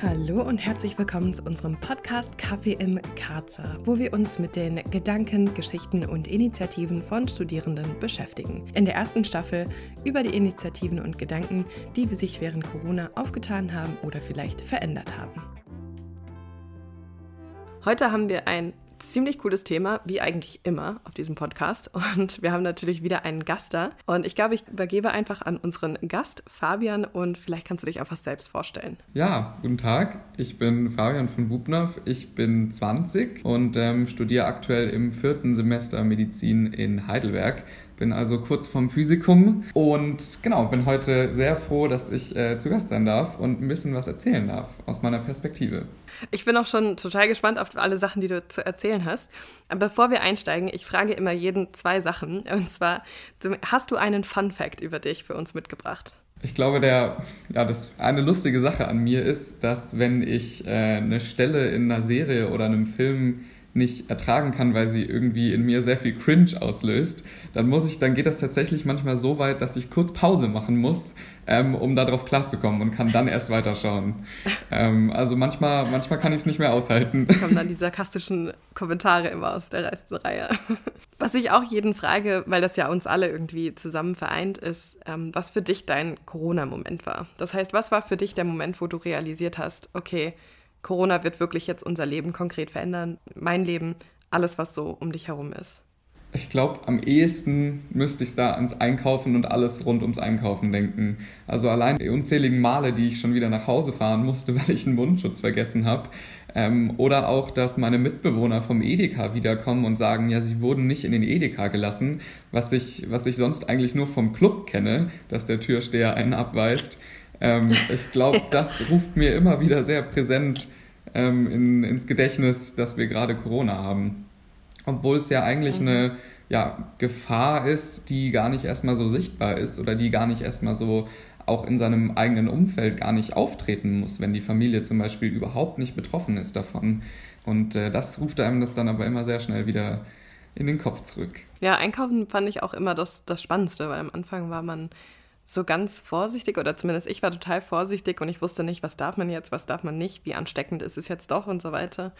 Hallo und herzlich willkommen zu unserem Podcast Kaffee im Karzer, wo wir uns mit den Gedanken, Geschichten und Initiativen von Studierenden beschäftigen. In der ersten Staffel über die Initiativen und Gedanken, die sich während Corona aufgetan haben oder vielleicht verändert haben. Heute haben wir ein ziemlich cooles Thema, wie eigentlich immer auf diesem Podcast. Und wir haben natürlich wieder einen Gast da. Und ich glaube, ich übergebe einfach an unseren Gast, Fabian, und vielleicht kannst du dich einfach selbst vorstellen. Ja, guten Tag. Ich bin Fabian von Bubnow. Ich bin 20 und ähm, studiere aktuell im vierten Semester Medizin in Heidelberg. Bin also kurz vorm Physikum und genau, bin heute sehr froh, dass ich äh, zu Gast sein darf und ein bisschen was erzählen darf aus meiner Perspektive. Ich bin auch schon total gespannt auf alle Sachen, die du zu erzählen hast. Aber bevor wir einsteigen, ich frage immer jeden zwei Sachen. Und zwar, hast du einen Fun Fact über dich für uns mitgebracht? Ich glaube, der, ja, das eine lustige Sache an mir ist, dass wenn ich äh, eine Stelle in einer Serie oder einem Film nicht ertragen kann, weil sie irgendwie in mir sehr viel Cringe auslöst, dann muss ich, dann geht das tatsächlich manchmal so weit, dass ich kurz Pause machen muss, ähm, um darauf klarzukommen und kann dann erst weiterschauen. ähm, also manchmal, manchmal kann ich es nicht mehr aushalten. Da kommen dann die sarkastischen Kommentare immer aus der Reihe. Was ich auch jeden frage, weil das ja uns alle irgendwie zusammen vereint, ist, ähm, was für dich dein Corona-Moment war. Das heißt, was war für dich der Moment, wo du realisiert hast, okay, Corona wird wirklich jetzt unser Leben konkret verändern, mein Leben, alles, was so um dich herum ist. Ich glaube, am ehesten müsste ich da ans Einkaufen und alles rund ums Einkaufen denken. Also allein die unzähligen Male, die ich schon wieder nach Hause fahren musste, weil ich einen Mundschutz vergessen habe. Ähm, oder auch, dass meine Mitbewohner vom Edeka wiederkommen und sagen, ja, sie wurden nicht in den Edeka gelassen, was ich, was ich sonst eigentlich nur vom Club kenne, dass der Türsteher einen abweist. Ähm, ich glaube, das ruft mir immer wieder sehr präsent ähm, in, ins Gedächtnis, dass wir gerade Corona haben. Obwohl es ja eigentlich mhm. eine ja, Gefahr ist, die gar nicht erstmal so sichtbar ist oder die gar nicht erstmal so auch in seinem eigenen Umfeld gar nicht auftreten muss, wenn die Familie zum Beispiel überhaupt nicht betroffen ist davon. Und äh, das ruft einem das dann aber immer sehr schnell wieder in den Kopf zurück. Ja, einkaufen fand ich auch immer das, das Spannendste, weil am Anfang war man so ganz vorsichtig oder zumindest ich war total vorsichtig und ich wusste nicht, was darf man jetzt, was darf man nicht, wie ansteckend ist es jetzt doch und so weiter.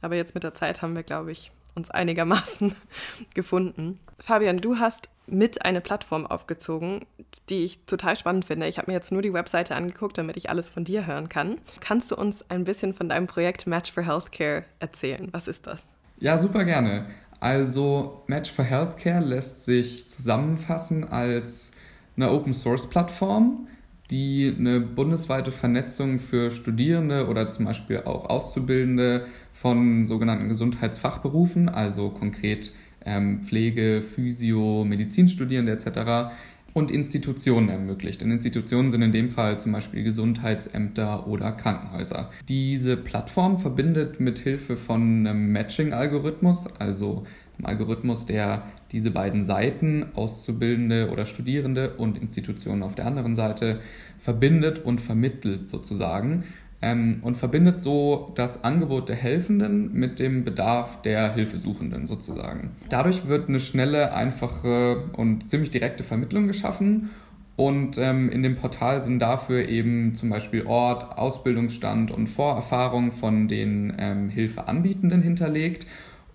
Aber jetzt mit der Zeit haben wir, glaube ich, uns einigermaßen gefunden. Fabian, du hast mit eine Plattform aufgezogen, die ich total spannend finde. Ich habe mir jetzt nur die Webseite angeguckt, damit ich alles von dir hören kann. Kannst du uns ein bisschen von deinem Projekt Match for Healthcare erzählen? Was ist das? Ja, super gerne. Also Match for Healthcare lässt sich zusammenfassen als eine Open-Source-Plattform, die eine bundesweite Vernetzung für Studierende oder zum Beispiel auch Auszubildende von sogenannten Gesundheitsfachberufen, also konkret ähm, Pflege, Physio, Medizinstudierende etc., und Institutionen ermöglicht. Und Institutionen sind in dem Fall zum Beispiel Gesundheitsämter oder Krankenhäuser. Diese Plattform verbindet mit Hilfe von einem Matching-Algorithmus, also einem Algorithmus, der diese beiden Seiten, Auszubildende oder Studierende und Institutionen auf der anderen Seite, verbindet und vermittelt sozusagen ähm, und verbindet so das Angebot der Helfenden mit dem Bedarf der Hilfesuchenden sozusagen. Dadurch wird eine schnelle, einfache und ziemlich direkte Vermittlung geschaffen und ähm, in dem Portal sind dafür eben zum Beispiel Ort, Ausbildungsstand und Vorerfahrung von den ähm, Hilfeanbietenden hinterlegt.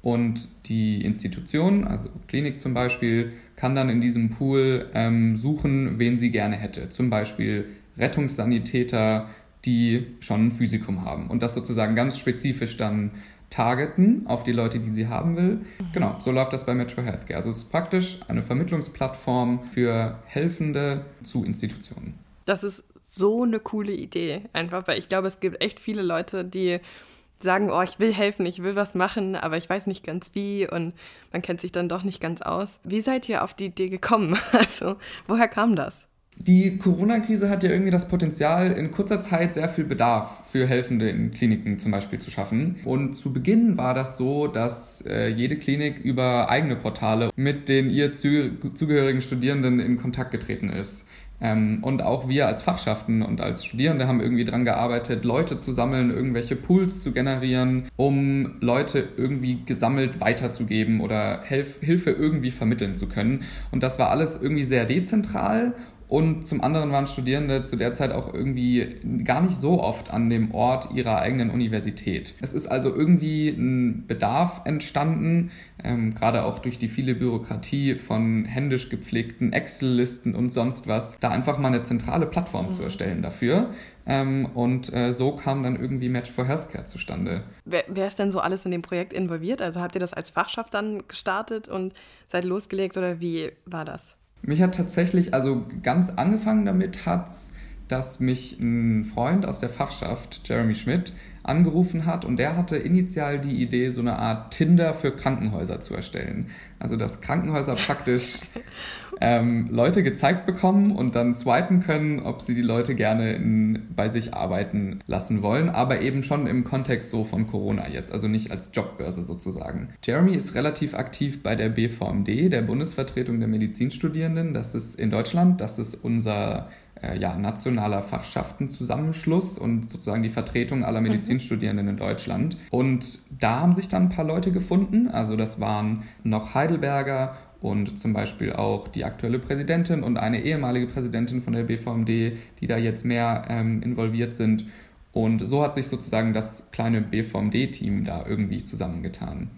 Und die Institution, also Klinik zum Beispiel, kann dann in diesem Pool ähm, suchen, wen sie gerne hätte. Zum Beispiel Rettungssanitäter, die schon ein Physikum haben. Und das sozusagen ganz spezifisch dann targeten auf die Leute, die sie haben will. Mhm. Genau, so läuft das bei for Healthcare. Also es ist praktisch eine Vermittlungsplattform für Helfende zu Institutionen. Das ist so eine coole Idee, einfach, weil ich glaube, es gibt echt viele Leute, die sagen, oh, ich will helfen, ich will was machen, aber ich weiß nicht ganz wie und man kennt sich dann doch nicht ganz aus. Wie seid ihr auf die Idee gekommen? Also, woher kam das? Die Corona-Krise hat ja irgendwie das Potenzial, in kurzer Zeit sehr viel Bedarf für Helfende in Kliniken zum Beispiel zu schaffen. Und zu Beginn war das so, dass äh, jede Klinik über eigene Portale mit den ihr zu, zugehörigen Studierenden in Kontakt getreten ist. Ähm, und auch wir als Fachschaften und als Studierende haben irgendwie daran gearbeitet, Leute zu sammeln, irgendwelche Pools zu generieren, um Leute irgendwie gesammelt weiterzugeben oder Hilf Hilfe irgendwie vermitteln zu können. Und das war alles irgendwie sehr dezentral Und zum anderen waren Studierende zu der Zeit auch irgendwie gar nicht so oft an dem Ort ihrer eigenen Universität. Es ist also irgendwie ein Bedarf entstanden, ähm, gerade auch durch die viele Bürokratie von händisch gepflegten Excel-Listen und sonst was, da einfach mal eine zentrale Plattform mhm. zu erstellen dafür. Ähm, und äh, so kam dann irgendwie Match for Healthcare zustande. Wer, wer, ist denn so alles in dem Projekt involviert? Also habt ihr das als Fachschaft dann gestartet und seid losgelegt oder wie war das? Mich hat tatsächlich, also ganz angefangen damit hat's, dass mich ein Freund aus der Fachschaft, Jeremy Schmidt, angerufen hat und der hatte initial die Idee, so eine Art Tinder für Krankenhäuser zu erstellen. Also dass Krankenhäuser praktisch ähm, Leute gezeigt bekommen und dann swipen können, ob sie die Leute gerne in, bei sich arbeiten lassen wollen, aber eben schon im Kontext so von Corona jetzt, also nicht als Jobbörse sozusagen. Jeremy ist relativ aktiv bei der BVMD, der Bundesvertretung der Medizinstudierenden. Das ist in Deutschland, das ist unser äh, ja, nationaler Fachschaftenzusammenschluss und sozusagen die Vertretung aller mhm. Medizinstudierenden in Deutschland. Und da haben sich dann ein paar Leute gefunden. Also das waren noch Heidelberger und zum Beispiel auch die aktuelle Präsidentin und eine ehemalige Präsidentin von der BVMD, die da jetzt mehr ähm, involviert sind. Und so hat sich sozusagen das kleine BVMD-Team da irgendwie zusammengetan.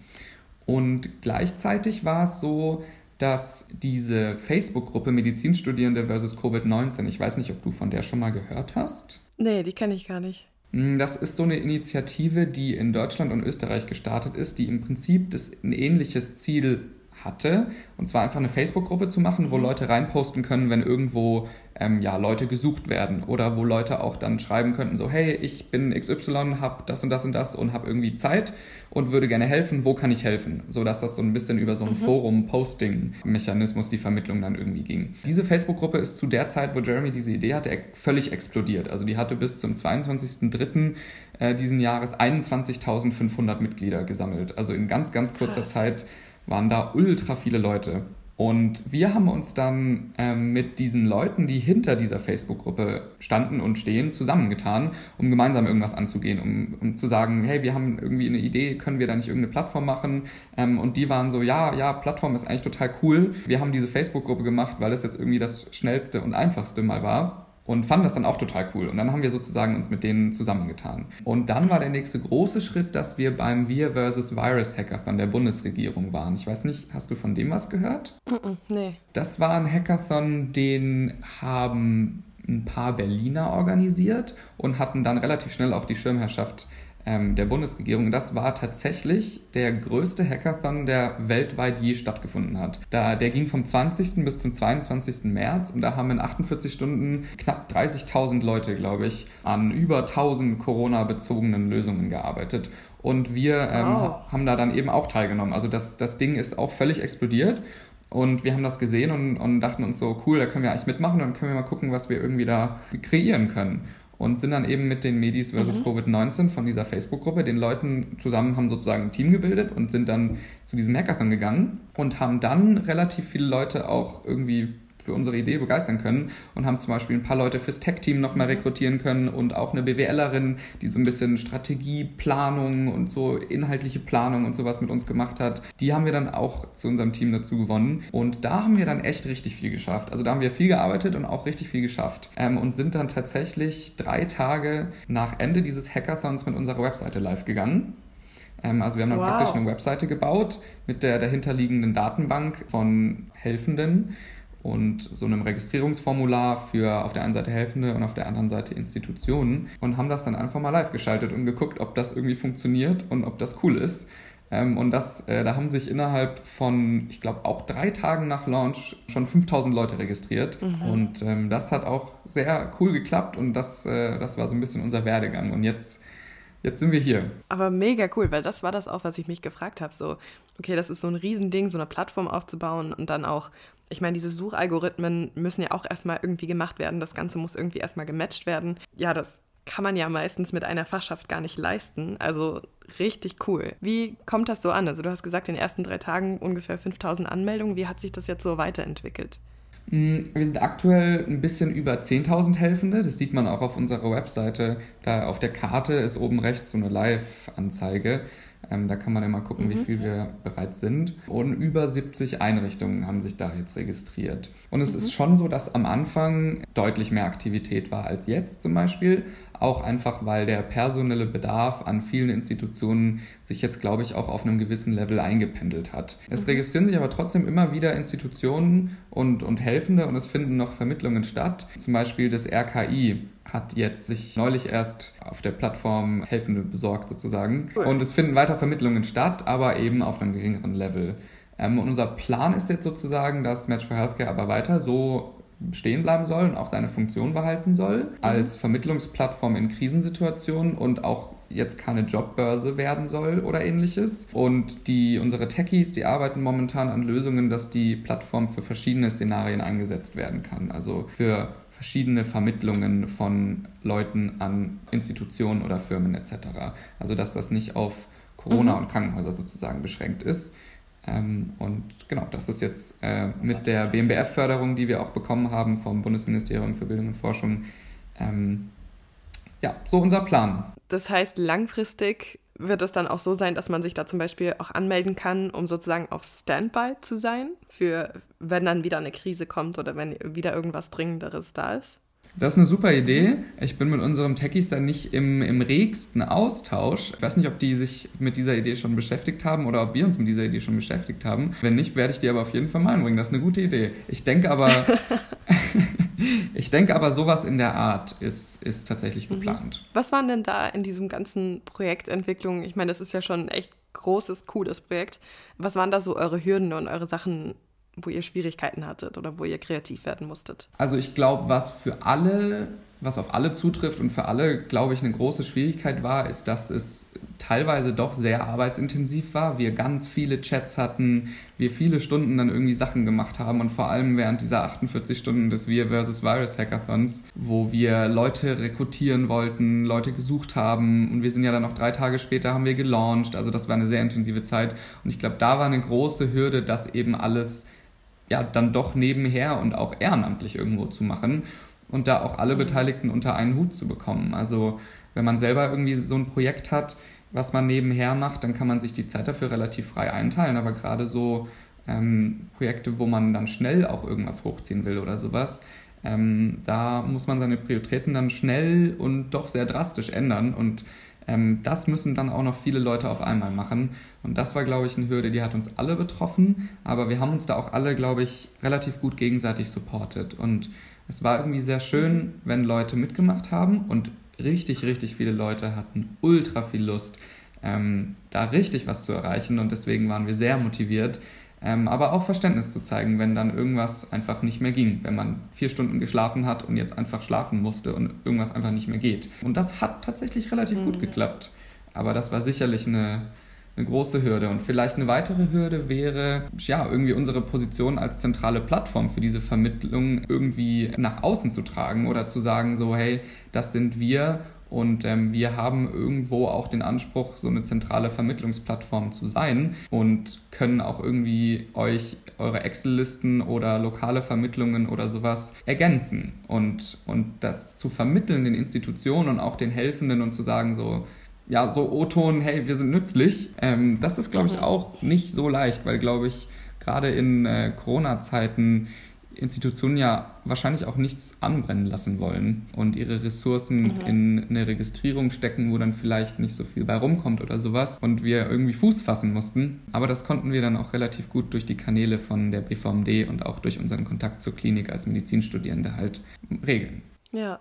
Und gleichzeitig war es so, dass diese Facebook-Gruppe Medizinstudierende versus Covid-19, ich weiß nicht, ob du von der schon mal gehört hast. Nee, die kenne ich gar nicht. Hm, das ist so eine Initiative, die in Deutschland und Österreich gestartet ist, die im Prinzip das, ein ähnliches Ziel hatte. Und zwar einfach eine Facebook-Gruppe zu machen, wo mhm. Leute reinposten können, wenn irgendwo ähm, ja, Leute gesucht werden. Oder wo Leute auch dann schreiben könnten, so, hey, ich bin XY, habe das und das und das und habe irgendwie Zeit und würde gerne helfen, wo kann ich helfen? So dass das so ein bisschen über so ein mhm. Forum-Posting-Mechanismus die Vermittlung dann irgendwie ging. Diese Facebook-Gruppe ist zu der Zeit, wo Jeremy diese Idee hatte, völlig explodiert. Also die hatte bis zum 22.03. Äh, diesen Jahres 21.500 Mitglieder gesammelt. Also in ganz, ganz kurzer Krass. Zeit waren da ultra viele Leute. Und wir haben uns dann ähm, mit diesen Leuten, die hinter dieser Facebook-Gruppe standen und stehen, zusammengetan, um gemeinsam irgendwas anzugehen, um, um, zu sagen, hey, wir haben irgendwie eine Idee, können wir da nicht irgendeine Plattform machen? Ähm, und die waren so, ja, ja, Plattform ist eigentlich total cool. Wir haben diese Facebook-Gruppe gemacht, weil das jetzt irgendwie das schnellste und einfachste mal war und fanden das dann auch total cool. Und dann haben wir sozusagen uns mit denen zusammengetan. Und dann war der nächste große Schritt, dass wir beim Wir vs. Virus Hackathon der Bundesregierung waren. Ich weiß nicht, hast du von dem was gehört? -mm, nee. Das war ein Hackathon, den haben ein paar Berliner organisiert und hatten dann relativ schnell auch die Schirmherrschaft ähm, der Bundesregierung. Das war tatsächlich der größte Hackathon, der weltweit je stattgefunden hat. Da, der ging vom 20. bis zum 22. März und da haben in 48 Stunden knapp 30.000 Leute, glaube ich, an über 1000 Corona-bezogenen Lösungen gearbeitet. Und wir ähm, wow. haben da dann eben auch teilgenommen. Also das, das Ding ist auch völlig explodiert. Und wir haben das gesehen und, und dachten uns so, cool, da können wir eigentlich mitmachen und dann können wir mal gucken, was wir irgendwie da kreieren können und sind dann eben mit den Medis versus mhm. Covid-19 von dieser Facebook-Gruppe, den Leuten zusammen haben sozusagen ein Team gebildet und sind dann zu diesem Hackathon gegangen und haben dann relativ viele Leute auch irgendwie für unsere Idee begeistern können und haben zum Beispiel ein paar Leute fürs Tech-Team nochmal rekrutieren können und auch eine BWLerin, die so ein bisschen Strategieplanung und so inhaltliche Planung und sowas mit uns gemacht hat. Die haben wir dann auch zu unserem Team dazu gewonnen und da haben wir dann echt richtig viel geschafft. Also da haben wir viel gearbeitet und auch richtig viel geschafft ähm, und sind dann tatsächlich drei Tage nach Ende dieses Hackathons mit unserer Webseite live gegangen ähm, also wir haben dann wow. praktisch eine Webseite gebaut mit der dahinterliegenden Datenbank von Helfenden und so einem Registrierungsformular für auf der einen Seite Helfende und auf der anderen Seite Institutionen und haben das dann einfach mal live geschaltet und geguckt, ob das irgendwie funktioniert und ob das cool ist. Ähm, und das, äh, da haben sich innerhalb von, ich glaube, auch drei Tagen nach Launch schon 5000 Leute registriert. Mhm. Und ähm, das hat auch sehr cool geklappt und das, äh, das war so ein bisschen unser Werdegang. Und jetzt jetzt sind wir hier. Aber mega cool, weil das war das auch, was ich mich gefragt habe. So, okay, das ist so ein Riesending, so eine Plattform aufzubauen und dann auch ich meine, diese Suchalgorithmen müssen ja auch erstmal irgendwie gemacht werden. Das Ganze muss irgendwie erstmal gematcht werden. Ja, das kann man ja meistens mit einer Fachschaft gar nicht leisten. Also richtig cool. Wie kommt das so an? Also du hast gesagt, in den ersten drei Tagen ungefähr 5000 Anmeldungen. Wie hat sich das jetzt so weiterentwickelt? Mm, wir sind aktuell ein bisschen über 10.000 Helfende. Das sieht man auch auf unserer Webseite. Da auf der Karte ist oben rechts so eine Live-Anzeige. Ähm, da kann man immer gucken, mhm. wie viel wir bereits sind. Und über 70 Einrichtungen haben sich da jetzt registriert. Und es mhm. ist schon so, dass am Anfang deutlich mehr Aktivität war als jetzt zum Beispiel. Auch einfach, weil der personelle Bedarf an vielen Institutionen sich jetzt, glaube ich, auch auf einem gewissen Level eingependelt hat. Es mhm. registrieren sich aber trotzdem immer wieder Institutionen und, und Helfende und es finden noch Vermittlungen statt. Zum Beispiel das RKI hat jetzt sich neulich erst auf der Plattform Helfende besorgt sozusagen. Cool. Und es finden weiter Vermittlungen statt, aber eben auf einem geringeren Level. Ähm, und unser Plan ist jetzt sozusagen, dass Match for Healthcare aber weiter so stehen bleiben soll und auch seine Funktion behalten soll, mhm. als Vermittlungsplattform in Krisensituationen und auch jetzt keine Jobbörse werden soll oder ähnliches. Und die, unsere Techies, die arbeiten momentan an Lösungen, dass die Plattform für verschiedene Szenarien eingesetzt werden kann. Also für verschiedene Vermittlungen von Leuten an Institutionen oder Firmen etc. Also dass das nicht auf Corona mhm. und Krankenhäuser sozusagen beschränkt ist. Ähm, und genau, das ist jetzt äh, mit der BMBF-Förderung, die wir auch bekommen haben vom Bundesministerium für Bildung und Forschung, ähm, ja, so unser Plan. Das heißt, langfristig wird es dann auch so sein, dass man sich da zum Beispiel auch anmelden kann, um sozusagen auf Standby zu sein, für wenn dann wieder eine Krise kommt oder wenn wieder irgendwas Dringenderes da ist? Das ist eine super Idee. Ich bin mit unserem Techies da nicht im, im regsten Austausch. Ich weiß nicht, ob die sich mit dieser Idee schon beschäftigt haben oder ob wir uns mit dieser Idee schon beschäftigt haben. Wenn nicht, werde ich die aber auf jeden Fall mal einbringen. Das ist eine gute Idee. Ich denke aber, ich denke aber, sowas in der Art ist, ist tatsächlich mhm. geplant. Was waren denn da in diesem ganzen Projektentwicklung? Ich meine, das ist ja schon ein echt großes, cooles Projekt. Was waren da so eure Hürden und eure Sachen, wo ihr Schwierigkeiten hattet oder wo ihr kreativ werden musstet? Also ich glaube, was für alle, was auf alle zutrifft und für alle, glaube ich, eine große Schwierigkeit war, ist, dass es teilweise doch sehr arbeitsintensiv war. Wir ganz viele Chats hatten, wir viele Stunden dann irgendwie Sachen gemacht haben und vor allem während dieser 48 Stunden des Wir vs. Virus Hackathons, wo wir Leute rekrutieren wollten, Leute gesucht haben und wir sind ja dann noch drei Tage später haben wir gelauncht. Also das war eine sehr intensive Zeit und ich glaube, da war eine große Hürde, dass eben alles ja dann doch nebenher und auch ehrenamtlich irgendwo zu machen und da auch alle Beteiligten unter einen Hut zu bekommen. Also wenn man selber irgendwie so ein Projekt hat, was man nebenher macht, dann kann man sich die Zeit dafür relativ frei einteilen. Aber gerade so ähm, Projekte, wo man dann schnell auch irgendwas hochziehen will oder sowas, ähm, da muss man seine Prioritäten dann schnell und doch sehr drastisch ändern. Und ähm, das müssen dann auch noch viele Leute auf einmal machen. Und das war, glaube ich, eine Hürde, die hat uns alle betroffen. Aber wir haben uns da auch alle, glaube ich, relativ gut gegenseitig supportet. Und es war irgendwie sehr schön, wenn Leute mitgemacht haben und richtig, richtig viele Leute hatten ultra viel Lust, ähm, da richtig was zu erreichen. Und deswegen waren wir sehr motiviert. Ähm, aber auch Verständnis zu zeigen, wenn dann irgendwas einfach nicht mehr ging, wenn man vier Stunden geschlafen hat und jetzt einfach schlafen musste und irgendwas einfach nicht mehr geht. Und das hat tatsächlich relativ mhm. gut geklappt. Aber das war sicherlich eine, eine große Hürde. Und vielleicht eine weitere Hürde wäre, ja, irgendwie unsere Position als zentrale Plattform für diese Vermittlung irgendwie nach außen zu tragen oder zu sagen, so, hey, das sind wir und ähm, wir haben irgendwo auch den Anspruch, so eine zentrale Vermittlungsplattform zu sein und können auch irgendwie euch eure Excel-Listen oder lokale Vermittlungen oder sowas ergänzen. Und, und das zu vermitteln den Institutionen und auch den Helfenden und zu sagen, so, ja, so O-Ton, hey, wir sind nützlich, ähm, das ist, glaube ich, auch nicht so leicht, weil, glaube ich, gerade in äh, Corona-Zeiten Institutionen ja wahrscheinlich auch nichts anbrennen lassen wollen und ihre Ressourcen mhm. in eine Registrierung stecken, wo dann vielleicht nicht so viel bei rumkommt oder sowas und wir irgendwie Fuß fassen mussten. Aber das konnten wir dann auch relativ gut durch die Kanäle von der BVMD und auch durch unseren Kontakt zur Klinik als Medizinstudierende halt regeln. Ja.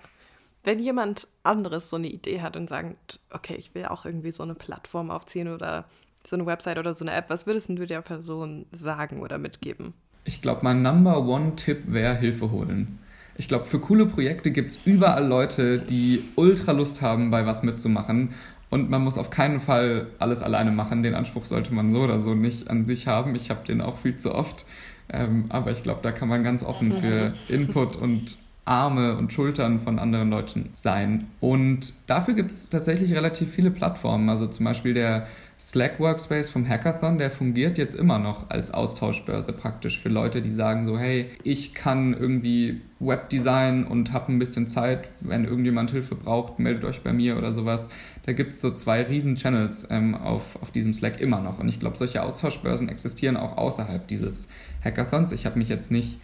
Wenn jemand anderes so eine Idee hat und sagt, okay, ich will auch irgendwie so eine Plattform aufziehen oder so eine Website oder so eine App, was würdest du der Person sagen oder mitgeben? Ich glaube, mein Number One-Tipp wäre Hilfe holen. Ich glaube, für coole Projekte gibt es überall Leute, die ultra Lust haben, bei was mitzumachen. Und man muss auf keinen Fall alles alleine machen. Den Anspruch sollte man so oder so nicht an sich haben. Ich habe den auch viel zu oft. Ähm, aber ich glaube, da kann man ganz offen für Input und Arme und Schultern von anderen Leuten sein. Und dafür gibt es tatsächlich relativ viele Plattformen. Also zum Beispiel der Slack Workspace vom Hackathon, der fungiert jetzt immer noch als Austauschbörse praktisch für Leute, die sagen so, hey, ich kann irgendwie Webdesign und habe ein bisschen Zeit, wenn irgendjemand Hilfe braucht, meldet euch bei mir oder sowas. Da gibt es so zwei riesen Channels ähm, auf, auf diesem Slack immer noch. Und ich glaube, solche Austauschbörsen existieren auch außerhalb dieses Hackathons. Ich habe mich jetzt nicht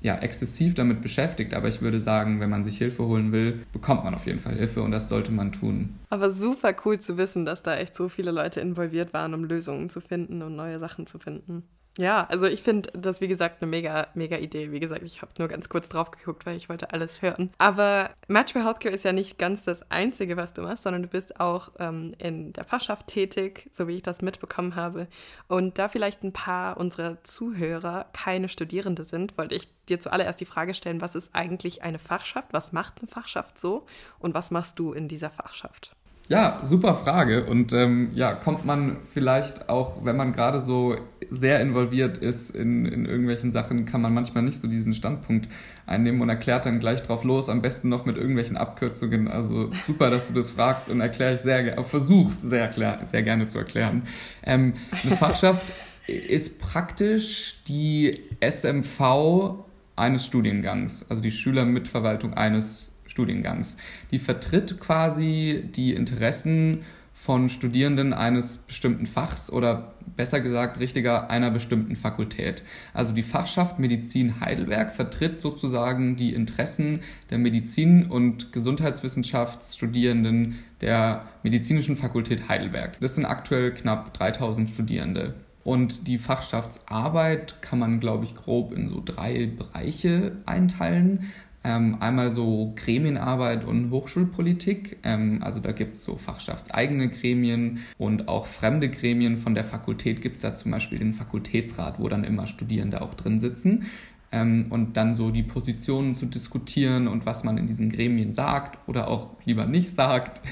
ja, exzessiv damit beschäftigt, aber ich würde sagen, wenn man sich Hilfe holen will, bekommt man auf jeden Fall Hilfe und das sollte man tun. Aber super cool zu wissen, dass da echt so viele Leute involviert waren, um Lösungen zu finden und neue Sachen zu finden. Ja, also ich finde das, wie gesagt, eine mega, mega Idee. Wie gesagt, ich habe nur ganz kurz drauf geguckt, weil ich wollte alles hören. Aber Match for Healthcare ist ja nicht ganz das Einzige, was du machst, sondern du bist auch ähm, in der Fachschaft tätig, so wie ich das mitbekommen habe. Und da vielleicht ein paar unserer Zuhörer keine Studierende sind, wollte ich dir zuallererst die Frage stellen, was ist eigentlich eine Fachschaft? Was macht eine Fachschaft so? Und was machst du in dieser Fachschaft? Ja, super Frage. Und ähm, ja, kommt man vielleicht auch, wenn man gerade so sehr involviert ist in, in irgendwelchen Sachen, kann man manchmal nicht so diesen Standpunkt einnehmen und erklärt dann gleich drauf los, am besten noch mit irgendwelchen Abkürzungen. Also super, dass du das fragst und erkläre ich sehr gerne, versuch's sehr, sehr gerne zu erklären. Ähm, eine Fachschaft ist praktisch die SMV eines Studiengangs, also die Schülermitverwaltung eines Studiengangs. Die vertritt quasi die Interessen von Studierenden eines bestimmten Fachs oder besser gesagt richtiger einer bestimmten Fakultät. Also die Fachschaft Medizin Heidelberg vertritt sozusagen die Interessen der Medizin- und Gesundheitswissenschaftsstudierenden der medizinischen Fakultät Heidelberg. Das sind aktuell knapp 3000 Studierende. Und die Fachschaftsarbeit kann man, glaube ich, grob in so drei Bereiche einteilen. Ähm, einmal so Gremienarbeit und Hochschulpolitik. Ähm, also da gibt es so fachschaftseigene Gremien und auch fremde Gremien. Von der Fakultät gibt es da zum Beispiel den Fakultätsrat, wo dann immer Studierende auch drin sitzen. Ähm, und dann so die Positionen zu diskutieren und was man in diesen Gremien sagt oder auch lieber nicht sagt.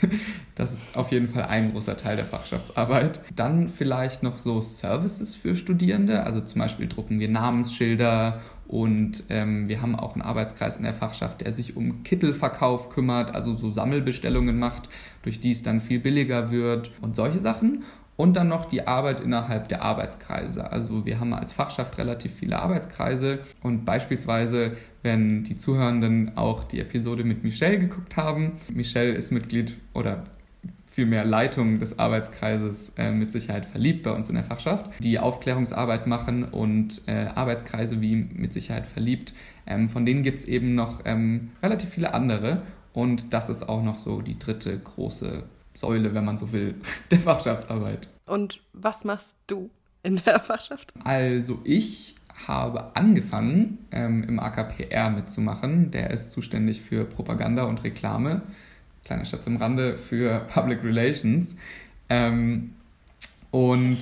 Das ist auf jeden Fall ein großer Teil der Fachschaftsarbeit. Dann vielleicht noch so Services für Studierende, also zum Beispiel drucken wir Namensschilder und ähm, wir haben auch einen Arbeitskreis in der Fachschaft, der sich um Kittelverkauf kümmert, also so Sammelbestellungen macht, durch die es dann viel billiger wird und solche Sachen. Und dann noch die Arbeit innerhalb der Arbeitskreise. Also wir haben als Fachschaft relativ viele Arbeitskreise und beispielsweise, wenn die Zuhörenden auch die Episode mit Michelle geguckt haben, Michelle ist Mitglied oder vielmehr Leitung des Arbeitskreises äh, mit Sicherheit verliebt bei uns in der Fachschaft, die Aufklärungsarbeit machen und äh, Arbeitskreise wie mit Sicherheit verliebt. Ähm, von denen gibt es eben noch ähm, relativ viele andere und das ist auch noch so die dritte große Säule, wenn man so will, der Fachschaftsarbeit. Und was machst du in der Fachschaft? Also ich habe angefangen, ähm, im AKPR mitzumachen. Der ist zuständig für Propaganda und Reklame kleiner Schatz am Rande, für Public Relations. Ähm, und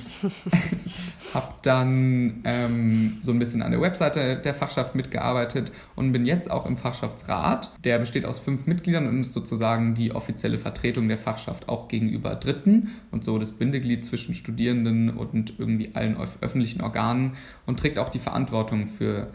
habe dann ähm, so ein bisschen an der Webseite der Fachschaft mitgearbeitet und bin jetzt auch im Fachschaftsrat. Der besteht aus fünf Mitgliedern und ist sozusagen die offizielle Vertretung der Fachschaft auch gegenüber Dritten und so das Bindeglied zwischen Studierenden und irgendwie allen öffentlichen Organen und trägt auch die Verantwortung für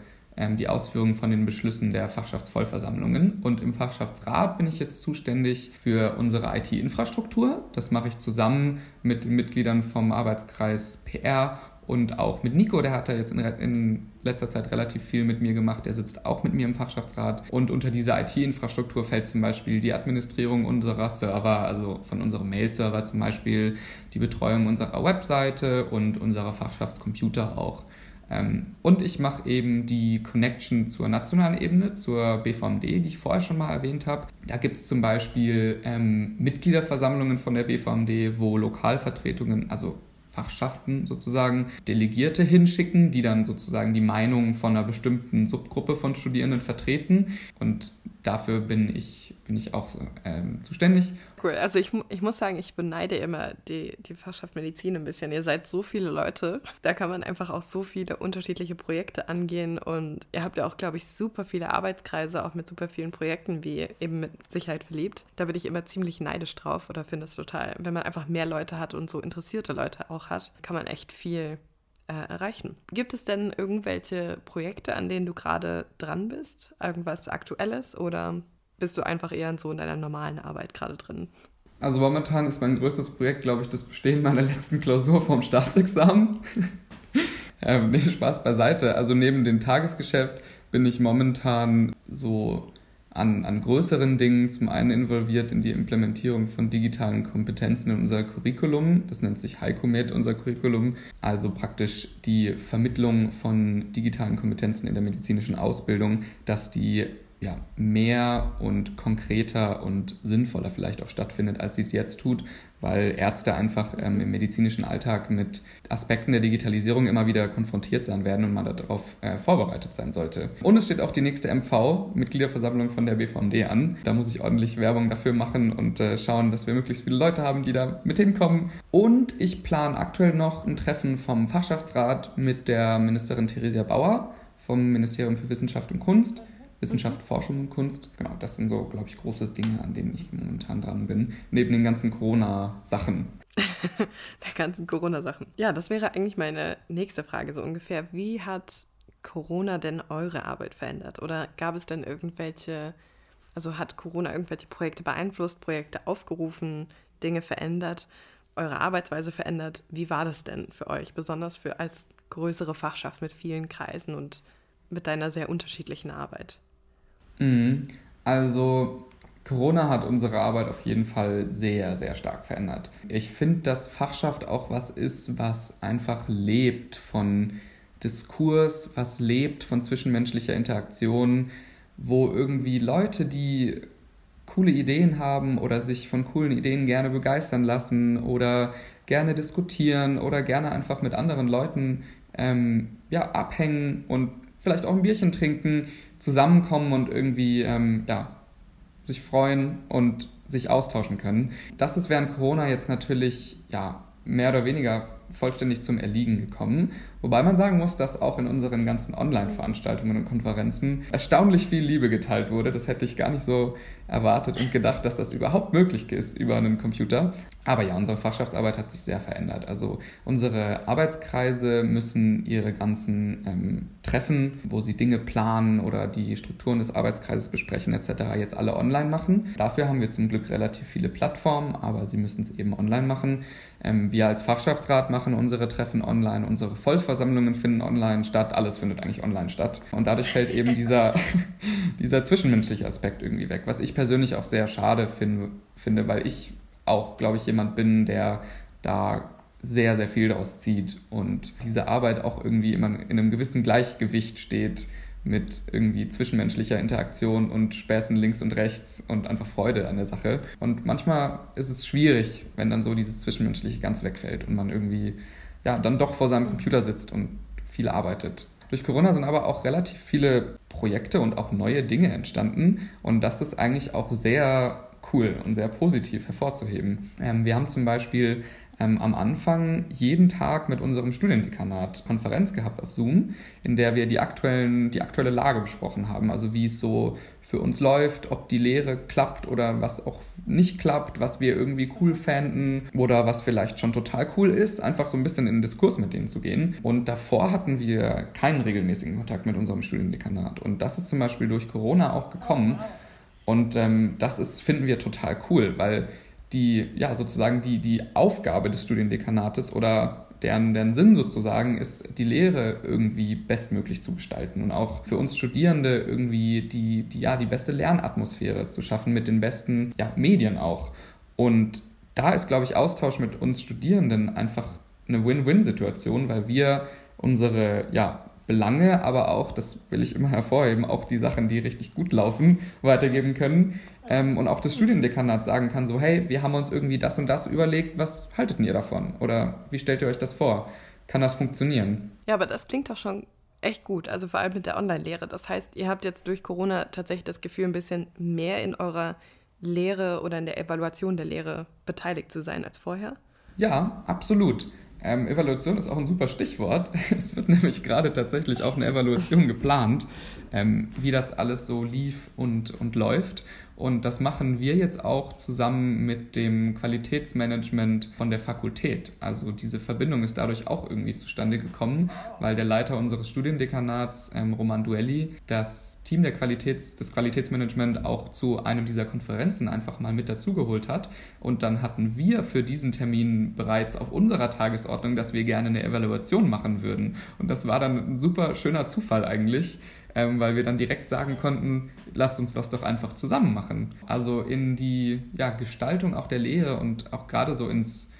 die Ausführung von den Beschlüssen der Fachschaftsvollversammlungen. Und im Fachschaftsrat bin ich jetzt zuständig für unsere IT-Infrastruktur. Das mache ich zusammen mit den Mitgliedern vom Arbeitskreis PR und auch mit Nico, der hat da jetzt in, in, letzter Zeit relativ viel mit mir gemacht. Der sitzt auch mit mir im Fachschaftsrat. Und unter dieser IT-Infrastruktur fällt zum Beispiel die Administrierung unserer Server, also von unserem Mail-Server zum Beispiel, die Betreuung unserer Webseite und unserer Fachschaftscomputer auch. Ähm, und ich mache eben die Connection zur nationalen Ebene, zur BVMD, die ich vorher schon mal erwähnt habe. Da gibt es zum Beispiel ähm, Mitgliederversammlungen von der BVMD, wo Lokalvertretungen, also Fachschaften sozusagen Delegierte hinschicken, die dann sozusagen die Meinung von einer bestimmten Subgruppe von Studierenden vertreten. Und dafür bin ich, bin ich auch ähm, zuständig. Cool. Also ich, ich muss sagen, ich beneide immer die, die Fachschaft Medizin ein bisschen. Ihr seid so viele Leute. Da kann man einfach auch so viele unterschiedliche Projekte angehen. Und ihr habt ja auch, glaube ich, super viele Arbeitskreise, auch mit super vielen Projekten, wie eben mit Sicherheit verliebt. Da bin ich immer ziemlich neidisch drauf oder finde es total, wenn man einfach mehr Leute hat und so interessierte Leute auch hat, kann man echt viel äh, erreichen. Gibt es denn irgendwelche Projekte, an denen du gerade dran bist? Irgendwas Aktuelles oder bist du einfach eher so in deiner normalen Arbeit gerade drin? Also momentan ist mein größtes Projekt, glaube ich, das Bestehen meiner letzten Klausur vom Staatsexamen. ähm, nee, Spaß beiseite. Also neben dem Tagesgeschäft bin ich momentan so an, an größeren Dingen zum einen involviert in die Implementierung von digitalen Kompetenzen in unser Curriculum. Das nennt sich HiComed, unser Curriculum. Also praktisch die Vermittlung von digitalen Kompetenzen in der medizinischen Ausbildung, dass die ja, mehr und konkreter und sinnvoller vielleicht auch stattfindet, als sie es jetzt tut, weil Ärzte einfach ähm, im medizinischen Alltag mit Aspekten der Digitalisierung immer wieder konfrontiert sein werden und man darauf äh, vorbereitet sein sollte. Und es steht auch die nächste MV, Mitgliederversammlung von der BVMD an. Da muss ich ordentlich Werbung dafür machen und äh, schauen, dass wir möglichst viele Leute haben, die da mit hinkommen. Und ich plane aktuell noch ein Treffen vom Fachschaftsrat mit der Ministerin Theresia Bauer vom Ministerium für Wissenschaft und Kunst Wissenschaft, Forschung und Kunst. Genau, das sind so, glaube ich, große Dinge, an denen ich momentan dran bin. Neben den ganzen Corona-Sachen. der ganzen Corona-Sachen. Ja, das wäre eigentlich meine nächste Frage so ungefähr. Wie hat Corona denn eure Arbeit verändert? Oder gab es denn irgendwelche, also hat Corona irgendwelche Projekte beeinflusst, Projekte aufgerufen, Dinge verändert, eure Arbeitsweise verändert? Wie war das denn für euch, besonders für als größere Fachschaft mit vielen Kreisen und mit deiner sehr unterschiedlichen Arbeit? Mhm. Also Corona hat unsere Arbeit auf jeden Fall sehr, sehr stark verändert. Ich finde, dass Fachschaft auch was ist, was einfach lebt von Diskurs, was lebt von zwischenmenschlicher Interaktion, wo irgendwie Leute, die coole Ideen haben oder sich von coolen Ideen gerne begeistern lassen oder gerne diskutieren oder gerne einfach mit anderen Leuten ähm, ja, abhängen und vielleicht auch ein Bierchen trinken, zusammenkommen und irgendwie ähm, ja, sich freuen und sich austauschen können. Das ist während Corona jetzt natürlich ja, mehr oder weniger vollständig zum Erliegen gekommen. Wobei man sagen muss, dass auch in unseren ganzen Online-Veranstaltungen und Konferenzen erstaunlich viel Liebe geteilt wurde. Das hätte ich gar nicht so erwartet und gedacht, dass das überhaupt möglich ist über einen Computer. Aber ja, unsere Fachschaftsarbeit hat sich sehr verändert. Also unsere Arbeitskreise müssen ihre ganzen ähm, Treffen, wo sie Dinge planen oder die Strukturen des Arbeitskreises besprechen etc. jetzt alle online machen. Dafür haben wir zum Glück relativ viele Plattformen, aber sie müssen es eben online machen. Ähm, wir als Fachschaftsrat machen unsere Treffen online, unsere Vollversammlungen finden online statt, alles findet eigentlich online statt. Und dadurch fällt eben dieser, dieser zwischenmenschliche Aspekt irgendwie weg, was ich persönlich auch sehr schade find, finde, weil ich auch, glaube ich, jemand bin, der da sehr, sehr viel daraus zieht und diese Arbeit auch irgendwie immer in einem gewissen Gleichgewicht steht mit irgendwie zwischenmenschlicher Interaktion und Späßen links und rechts und einfach Freude an der Sache. Und manchmal ist es schwierig, wenn dann so dieses Zwischenmenschliche ganz wegfällt und man irgendwie ja dann doch vor seinem Computer sitzt und viel arbeitet. Durch Corona sind aber auch relativ viele Projekte und auch neue Dinge entstanden und das ist eigentlich auch sehr cool und sehr positiv hervorzuheben. Ähm, wir haben zum Beispiel ähm, am Anfang jeden Tag mit unserem Studiendekanat Konferenz gehabt auf Zoom, in der wir die, aktuellen, die aktuelle Lage besprochen haben, also wie es so für uns läuft, ob die Lehre klappt oder was auch nicht klappt, was wir irgendwie cool fänden oder was vielleicht schon total cool ist, einfach so ein bisschen in den Diskurs mit denen zu gehen. Und davor hatten wir keinen regelmäßigen Kontakt mit unserem Studiendekanat. Und das ist zum Beispiel durch Corona auch gekommen. Und ähm, das ist, finden wir total cool, weil die, ja, sozusagen die, die Aufgabe des Studiendekanates oder deren, deren Sinn sozusagen ist, die Lehre irgendwie bestmöglich zu gestalten und auch für uns Studierende irgendwie die, die, ja, die beste Lernatmosphäre zu schaffen mit den besten ja, Medien auch. Und da ist, glaube ich, Austausch mit uns Studierenden einfach eine Win-Win-Situation, weil wir unsere ja, Belange, aber auch, das will ich immer hervorheben, auch die Sachen, die richtig gut laufen, weitergeben können. Ähm, und auch das Studiendekanat sagen kann, so, hey, wir haben uns irgendwie das und das überlegt, was haltet ihr davon? Oder wie stellt ihr euch das vor? Kann das funktionieren? Ja, aber das klingt doch schon echt gut, also vor allem mit der Online-Lehre. Das heißt, ihr habt jetzt durch Corona tatsächlich das Gefühl, ein bisschen mehr in eurer Lehre oder in der Evaluation der Lehre beteiligt zu sein als vorher? Ja, absolut. Ähm, Evaluation ist auch ein super Stichwort. Es wird nämlich gerade tatsächlich auch eine Evaluation geplant, ähm, wie das alles so lief und, und läuft. Und das machen wir jetzt auch zusammen mit dem Qualitätsmanagement von der Fakultät. Also diese Verbindung ist dadurch auch irgendwie zustande gekommen, weil der Leiter unseres Studiendekanats, ähm, Roman Duelli, das Team der Qualitäts, des Qualitätsmanagement auch zu einem dieser Konferenzen einfach mal mit dazugeholt hat. Und dann hatten wir für diesen Termin bereits auf unserer Tagesordnung, dass wir gerne eine Evaluation machen würden. Und das war dann ein super schöner Zufall eigentlich, ähm, weil wir dann direkt sagen konnten, lasst uns das doch einfach zusammen machen. Also in die ja, Gestaltung auch der Lehre und auch gerade so ins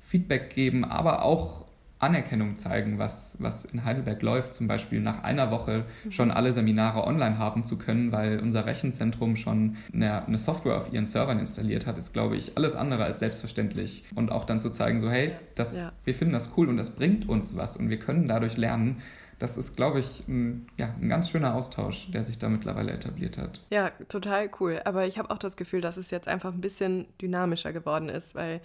Feedback geben, aber auch Anerkennung zeigen, was, was in Heidelberg läuft, zum Beispiel nach einer Woche schon alle Seminare online haben zu können, weil unser Rechenzentrum schon eine, eine, Software auf ihren Servern installiert hat, ist, glaube ich, alles andere als selbstverständlich. Und auch dann zu zeigen, so, hey, das, ja. wir finden das cool und das bringt uns was und wir können dadurch lernen, das ist, glaube ich, ein, ja, ein ganz schöner Austausch, der sich da mittlerweile etabliert hat. Ja, total cool. Aber ich habe auch das Gefühl, dass es jetzt einfach ein bisschen dynamischer geworden ist, weil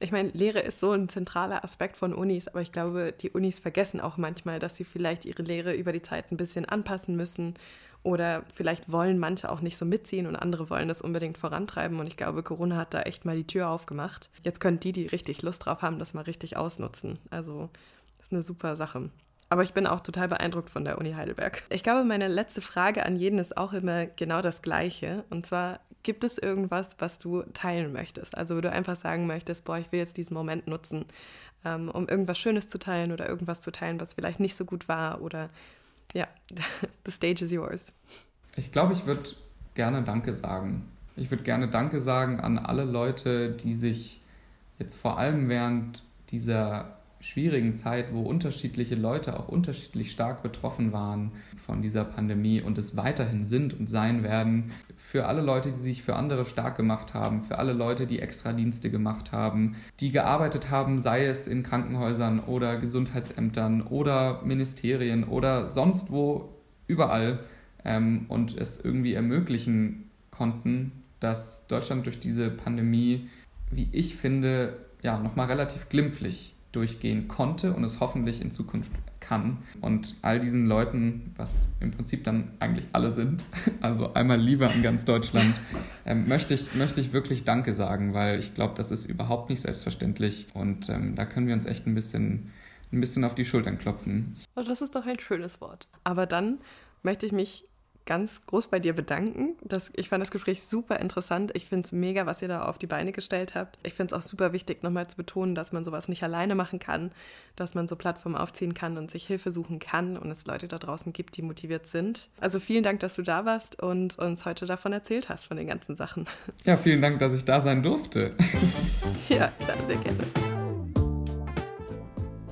ich meine, Lehre ist so ein zentraler Aspekt von Unis, aber ich glaube, die Unis vergessen auch manchmal, dass sie vielleicht ihre Lehre über die Zeit ein bisschen anpassen müssen oder vielleicht wollen manche auch nicht so mitziehen und andere wollen das unbedingt vorantreiben. Und ich glaube, Corona hat da echt mal die Tür aufgemacht. Jetzt können die, die richtig Lust drauf haben, das mal richtig ausnutzen. Also, das ist eine super Sache. Aber ich bin auch total beeindruckt von der Uni Heidelberg. Ich glaube, meine letzte Frage an jeden ist auch immer genau das Gleiche. Und zwar, gibt es irgendwas, was du teilen möchtest? Also, wo du einfach sagen möchtest, boah, ich will jetzt diesen Moment nutzen, ähm, um irgendwas Schönes zu teilen oder irgendwas zu teilen, was vielleicht nicht so gut war oder ja, the stage is yours. Ich glaube, ich würde gerne Danke sagen. Ich würde gerne Danke sagen an alle Leute, die sich jetzt vor allem während dieser schwierigen Zeit, wo unterschiedliche Leute auch unterschiedlich stark betroffen waren von dieser Pandemie und es weiterhin sind und sein werden, für alle Leute, die sich für andere stark gemacht haben, für alle Leute, die Extradienste gemacht haben, die gearbeitet haben, sei es in Krankenhäusern oder Gesundheitsämtern oder Ministerien oder sonst wo, überall ähm, und es irgendwie ermöglichen konnten, dass Deutschland durch diese Pandemie, wie ich finde, ja, nochmal relativ glimpflich durchgehen konnte und es hoffentlich in Zukunft kann. Und all diesen Leuten, was im Prinzip dann eigentlich alle sind, also einmal Liebe an ganz Deutschland, ähm, möchte, ich, möchte ich wirklich Danke sagen, weil ich glaube, das ist überhaupt nicht selbstverständlich und ähm, da können wir uns echt ein bisschen, ein bisschen auf die Schultern klopfen. Oh, das ist doch ein schönes Wort. Aber dann möchte ich mich ganz groß bei dir bedanken. Das, ich fand das Gespräch super interessant. Ich finde es mega, was ihr da auf die Beine gestellt habt. Ich finde es auch super wichtig, nochmal zu betonen, dass man sowas nicht alleine machen kann, dass man so Plattformen aufziehen kann und sich Hilfe suchen kann und es Leute da draußen gibt, die motiviert sind. Also vielen Dank, dass du da warst und uns heute davon erzählt hast, von den ganzen Sachen. Ja, vielen Dank, dass ich da sein durfte. ja, klar, sehr gerne.